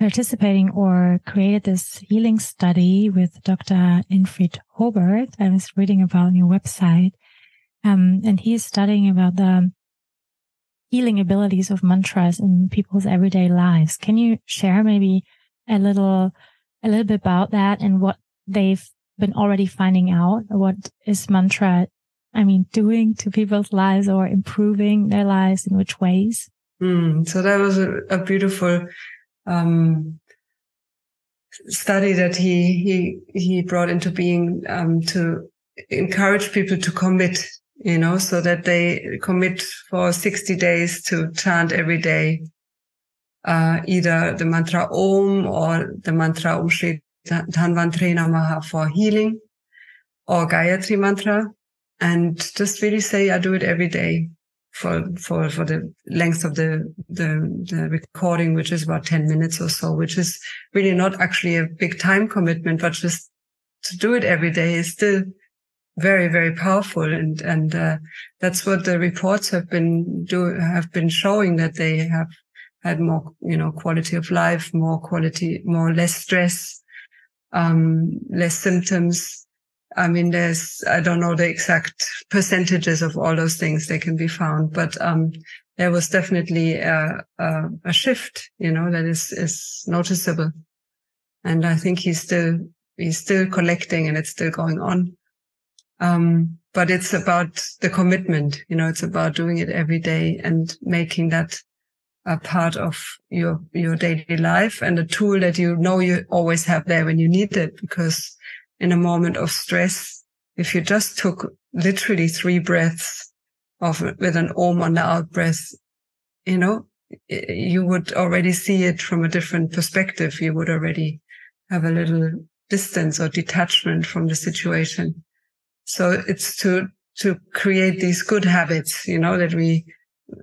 participating or created this healing study with Dr. Ingfried Hobert. I was reading about on your website. Um, and he's studying about the healing abilities of mantras in people's everyday lives. Can you share maybe a little, a little bit about that and what they've been already finding out? What is mantra, I mean, doing to people's lives or improving their lives in which ways? Mm, so that was a, a beautiful um, study that he he he brought into being um, to encourage people to commit, you know, so that they commit for 60 days to chant every day, uh, either the mantra Om or the mantra Om Shri Dhanvantri Namaha for healing or Gayatri mantra. And just really say, I do it every day. For for for the length of the the the recording, which is about ten minutes or so, which is really not actually a big time commitment, but just to do it every day is still very very powerful. And and uh, that's what the reports have been do have been showing that they have had more you know quality of life more quality more less stress um less symptoms i mean there's i don't know the exact percentages of all those things they can be found but um there was definitely a, a, a shift you know that is is noticeable and i think he's still he's still collecting and it's still going on um, but it's about the commitment, you know, it's about doing it every day and making that a part of your, your daily life and a tool that you know you always have there when you need it. Because in a moment of stress, if you just took literally three breaths of with an om on the out breath, you know, you would already see it from a different perspective. You would already have a little distance or detachment from the situation. So it's to, to create these good habits, you know, that we,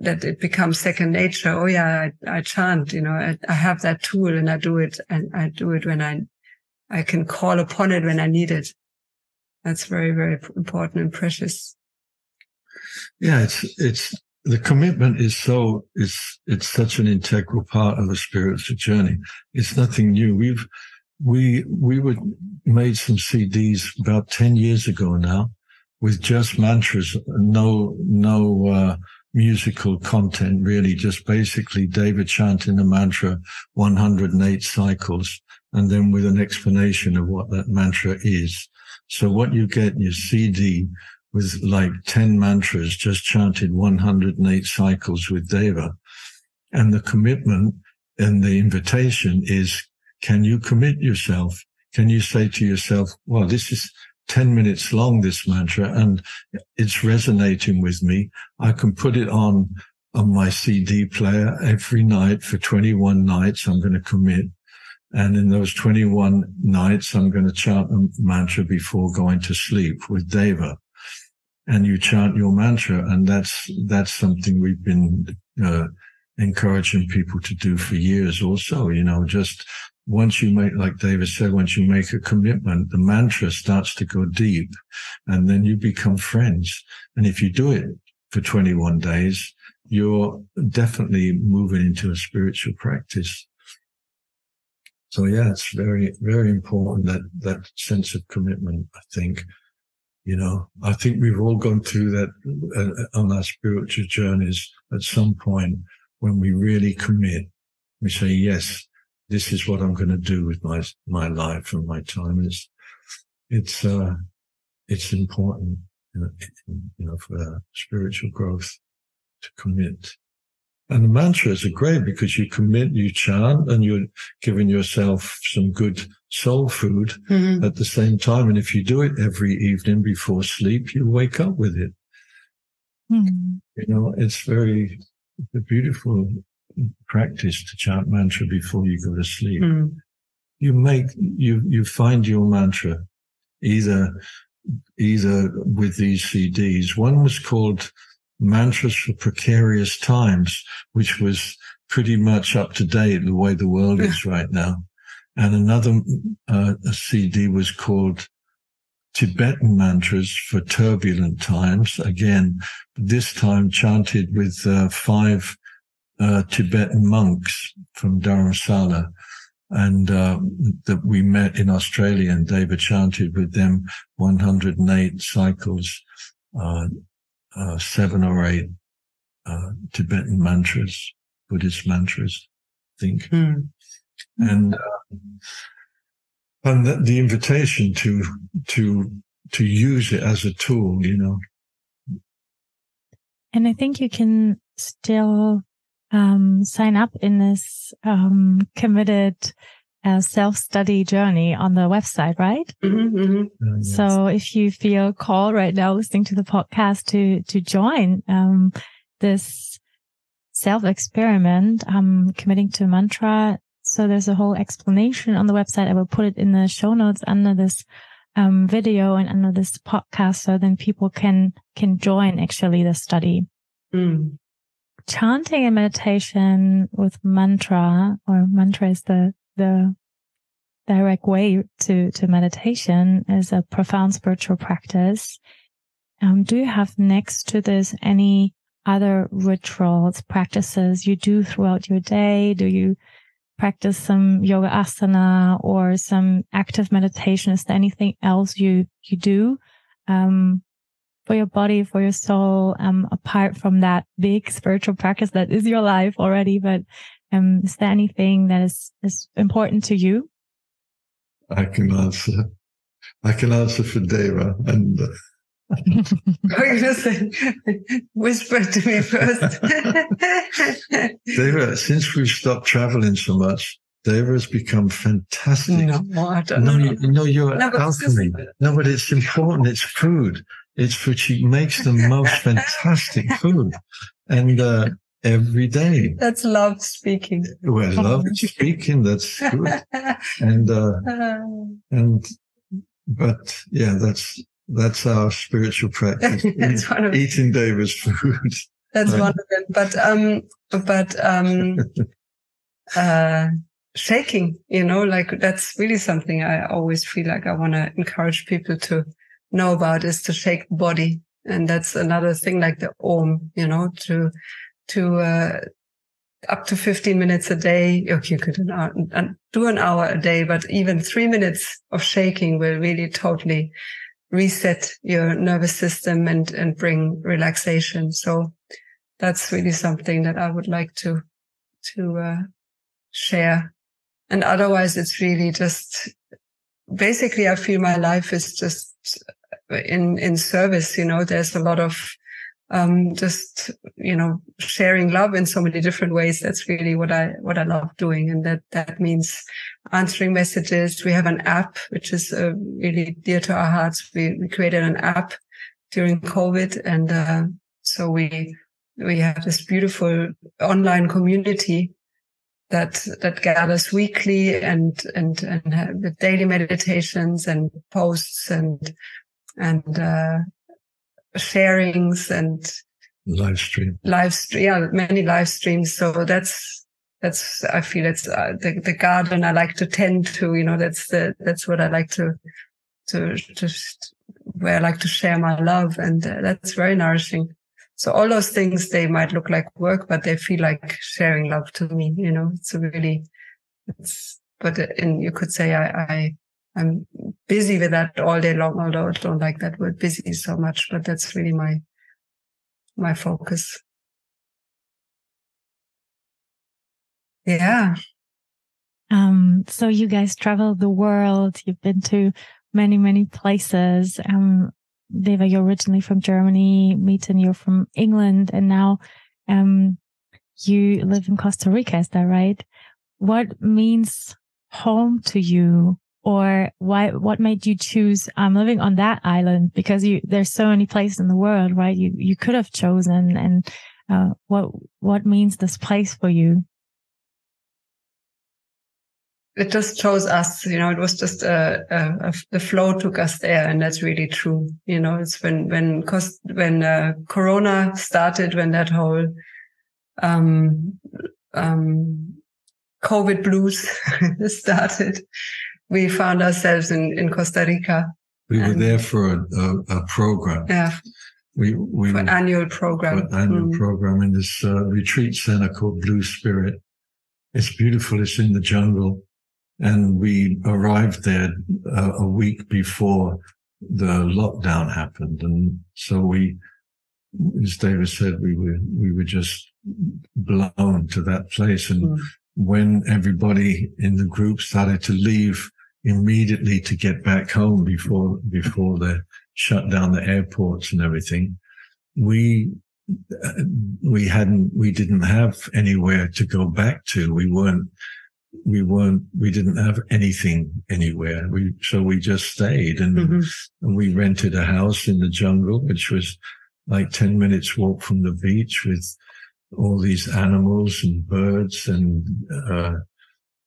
that it becomes second nature. Oh yeah, I, I chant, you know, I, I have that tool and I do it and I do it when I, I can call upon it when I need it. That's very, very important and precious. Yeah, it's, it's, the commitment is so, it's, it's such an integral part of a spiritual journey. It's nothing new. We've, we we would made some CDs about ten years ago now with just mantras, no no uh, musical content really, just basically Deva chanting a mantra 108 cycles, and then with an explanation of what that mantra is. So what you get your CD with like 10 mantras just chanted 108 cycles with Deva. And the commitment and the invitation is can you commit yourself? Can you say to yourself, well, this is 10 minutes long, this mantra, and it's resonating with me. I can put it on, on my CD player every night for 21 nights. I'm going to commit. And in those 21 nights, I'm going to chant a mantra before going to sleep with Deva. And you chant your mantra. And that's, that's something we've been, uh, encouraging people to do for years also, you know, just once you make, like Deva said, once you make a commitment, the mantra starts to go deep and then you become friends. And if you do it for 21 days, you're definitely moving into a spiritual practice. So yeah, it's very, very important that, that sense of commitment, I think. You know, I think we've all gone through that uh, on our spiritual journeys at some point when we really commit. We say, yes, this is what I'm going to do with my my life and my time. It's it's uh, it's important, you know, you know, for spiritual growth to commit. And the mantras are great because you commit, you chant, and you're giving yourself some good soul food mm-hmm. at the same time. And if you do it every evening before sleep, you wake up with it. Mm-hmm. You know, it's very beautiful practice to chant mantra before you go to sleep. Mm. You make, you, you find your mantra either, either with these CDs. One was called Mantras for Precarious Times, which was pretty much up to date the way the world is right now. And another uh, CD was called Tibetan mantras for turbulent times. Again, this time chanted with uh, five uh, Tibetan monks from Dharamsala and uh, that we met in Australia and Deva chanted with them 108 cycles, uh, uh, seven or eight uh, Tibetan mantras, Buddhist mantras, I think. Mm. And uh, and the, the invitation to to to use it as a tool, you know. And I think you can still um, sign up in this um, committed uh, self-study journey on the website, right? Mm-hmm, mm-hmm. Uh, yes. So if you feel called right now listening to the podcast to to join um, this self-experiment, I'm committing to mantra. So there's a whole explanation on the website. I will put it in the show notes under this um, video and under this podcast, so then people can can join actually the study. Mm. Chanting and meditation with mantra or mantra is the, the direct way to, to meditation is a profound spiritual practice. Um, do you have next to this any other rituals, practices you do throughout your day? Do you practice some yoga asana or some active meditation? Is there anything else you, you do? Um, for your body, for your soul, um, apart from that big spiritual practice that is your life already, but, um, is there anything that is, is important to you? I can answer. I can answer for Deva and uh, I'm gonna say, whisper to me first. Deva, since we've stopped traveling so much, Deva has become fantastic. no, I don't no, know. you, no, you're No, alchemy. just- No, but it's important. It's food. It's food. She makes the most fantastic food, and uh, every day. That's love speaking. Well, love speaking. That's good. And uh, and but yeah, that's that's our spiritual practice. that's one of Eating Deva's food. that's Right. one of it. But um, but um, uh, shaking. You know, like that's really something I always feel like I want to encourage people to know about is to shake the body, and that's another thing like the Om. You know, to to uh, up to 15 minutes a day. You could an hour, do an hour a day, but even three minutes of shaking will really totally reset your nervous system and, and bring relaxation. So that's really something that I would like to, to, uh, share. And otherwise it's really just basically I feel my life is just in, in service. You know, there's a lot of, um, just, you know, sharing love in so many different ways. That's really what I, what I love doing. And that, that means answering messages. We have an app, which is uh, really dear to our hearts. We, we created an app during COVID. And, uh, so we, we have this beautiful online community that, that gathers weekly and, and, and have the daily meditations and posts and, and, uh, sharings and Live stream. live stream, yeah, many live streams. So that's, that's, I feel it's uh, the, the garden I like to tend to, you know, that's the, that's what I like to, to just where I like to share my love. And uh, that's very nourishing. So all those things, they might look like work, but they feel like sharing love to me, you know, it's a really, it's, but in, you could say I, I, I'm busy with that all day long, although I don't like that word busy so much, but that's really my, my focus. Yeah. Um, so you guys traveled the world. You've been to many, many places. Um, Deva, you're originally from Germany. Miten, you're from England, and now, um, you live in Costa Rica. Is that right? What means home to you, or why? What made you choose? I'm living on that island because you. There's so many places in the world, right? You you could have chosen, and uh, what what means this place for you? It just chose us, you know, it was just, uh, uh, the flow took us there. And that's really true. You know, it's when, when, cause when, uh, Corona started, when that whole, um, um, COVID blues started, we found ourselves in, in Costa Rica. We were there for a, a, a program. Yeah. We we For an annual program. an annual Mm. program in this uh, retreat center called Blue Spirit. It's beautiful. It's in the jungle. And we arrived there uh, a week before the lockdown happened. And so we, as Deva said, we were, we were just blown to that place. And Mm. when everybody in the group started to leave immediately to get back home before, before they shut down the airports and everything, we uh, we hadn't we didn't have anywhere to go back to. We weren't we weren't we didn't have anything anywhere. We so we just stayed and, Mhm. and we rented a house in the jungle which was like 10 minutes walk from the beach with all these animals and birds and uh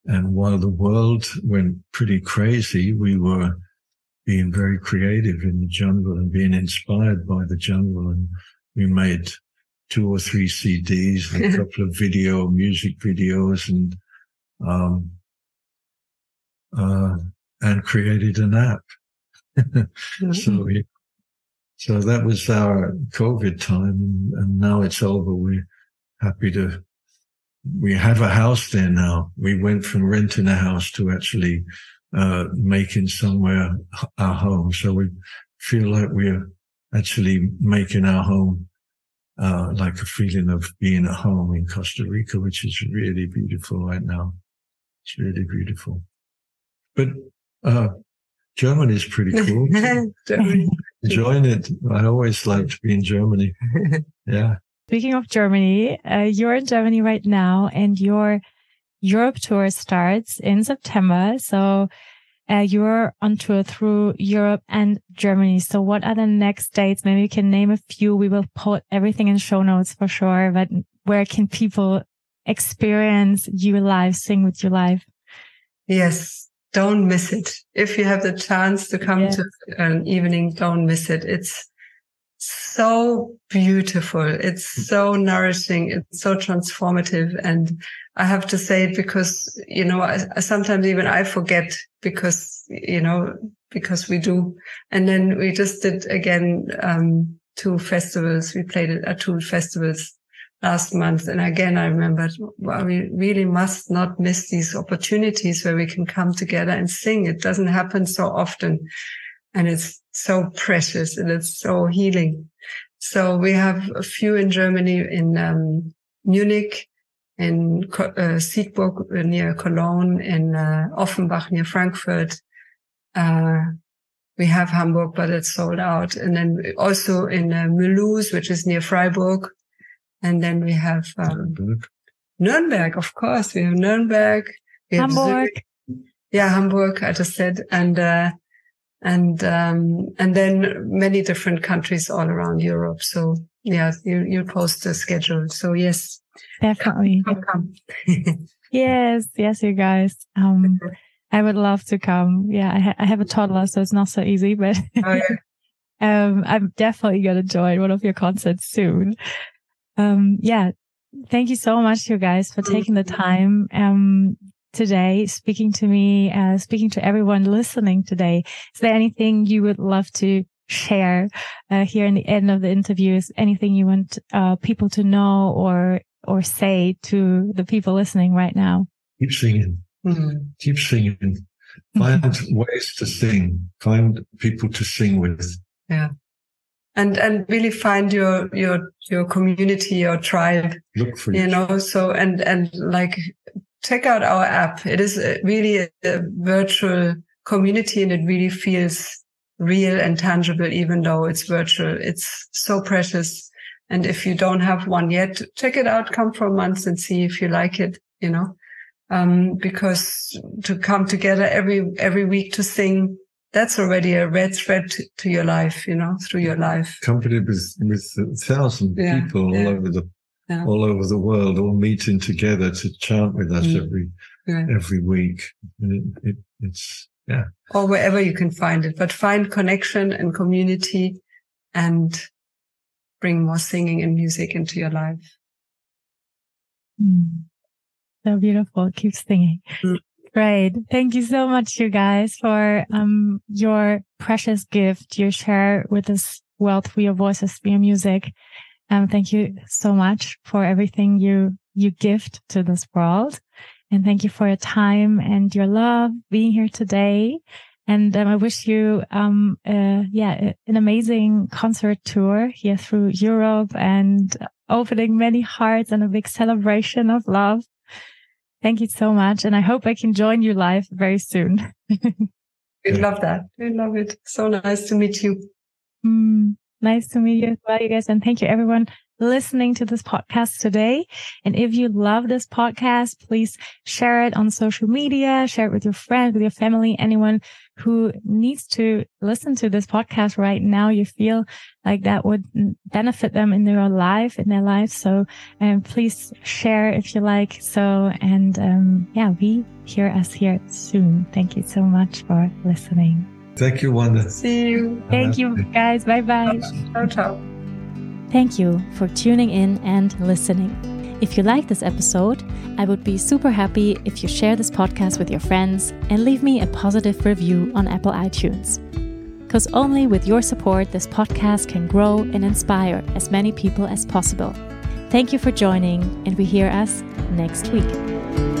and while the world went pretty crazy we were being very creative in the jungle and being inspired by the jungle and we made two or three CDs, a couple of video, music videos, and um, uh, and created an app. mm-hmm. So we, so that was our COVID time, and now it's over. We're happy to. We have a house there now. We went from renting a house to actually uh, making somewhere our home. So we feel like we're actually making our home uh, like a feeling of being at home in Costa Rica, which is really beautiful right now. It's really beautiful. But uh, Germany is pretty cool. Enjoying it. I always like to be in Germany. Yeah. Speaking of Germany, uh, you're in Germany right now, and your Europe tour starts in September. So uh, you're on tour through Europe and Germany. So what are the next dates? Maybe you can name a few. We will put everything in show notes for sure. But where can people experience you live, sing with you live? Yes. Don't miss it. If you have the chance to come to an evening, don't miss it. It's so beautiful. It's so nourishing. It's so transformative. And I have to say it because, you know, I, I sometimes even I forget because, you know, because we do. And then we just did again, um, two festivals. We played at two festivals last month. And again, I remembered, well, we really must not miss these opportunities where we can come together and sing. It doesn't happen so often and it's so precious and it's so healing. So we have a few in Germany, in um, Munich, in uh, Siegburg near Cologne, in uh, Offenbach near Frankfurt. Uh, we have Hamburg, but it's sold out. And then also in uh, Mulhouse, which is near Freiburg. And then we have um, Nürnberg. Nürnberg, of course. We have Nuremberg. We Hamburg. Have yeah, Hamburg, I just said. And uh, and um, and then many different countries all around Europe. So yeah, you you post the schedule. So yes, definitely. Come, come. yes, yes, you guys. Um, I would love to come. Yeah, I, ha- I have a toddler, so it's not so easy, but oh, yeah. um, I'm definitely gonna join one of your concerts soon. Um, yeah, thank you so much, you guys, for taking the time. Um, today, speaking to me, uh, speaking to everyone listening today. Is there anything you would love to share uh, here in the end of the interview? Is anything you want uh, people to know or or say to the people listening right now? Keep singing. Mm-hmm. Keep singing. Find ways to sing. Find people to sing with. Yeah. And and really find your your your community, your tribe. Look for you know. So and and like check out our app. It is really a, a virtual community and it really feels real and tangible, even though it's virtual. It's so precious. And if you don't have one yet, check it out, come for a month and see if you like it, you know, um, because to come together every, every week to sing, that's already a red thread to, to your life, you know, through your life. Company with, with a thousand yeah, people yeah. all over the yeah. all over the world, all meeting together to chant with us mm. every yeah. every week. It, it, it's yeah, or wherever you can find it, but find connection and community, and bring more singing and music into your life. Mm. So beautiful. Keep singing. Mm. Great. Thank you so much, you guys, for um, your precious gift you share with this wealth through your voices, through your music. Um, thank you so much for everything you, you gift to this world. And thank you for your time and your love being here today. And um, I wish you, um, uh, yeah, an amazing concert tour here through Europe and opening many hearts and a big celebration of love. Thank you so much. And I hope I can join you live very soon. we love that. We love it. So nice to meet you. Mm. Nice to meet you as well, you guys. And thank you everyone listening to this podcast today. And if you love this podcast, please share it on social media, share it with your friends, with your family, anyone who needs to listen to this podcast right now. You feel like that would benefit them in their life, in their life. So, um, please share if you like. So, and, um, yeah, we hear us here soon. Thank you so much for listening. Thank you, Wanda. See you. Thank you, guys. Bye bye. Ciao, ciao. Thank you for tuning in and listening. If you like this episode, I would be super happy if you share this podcast with your friends and leave me a positive review on Apple iTunes. Because only with your support, this podcast can grow and inspire as many people as possible. Thank you for joining, and we hear us next week.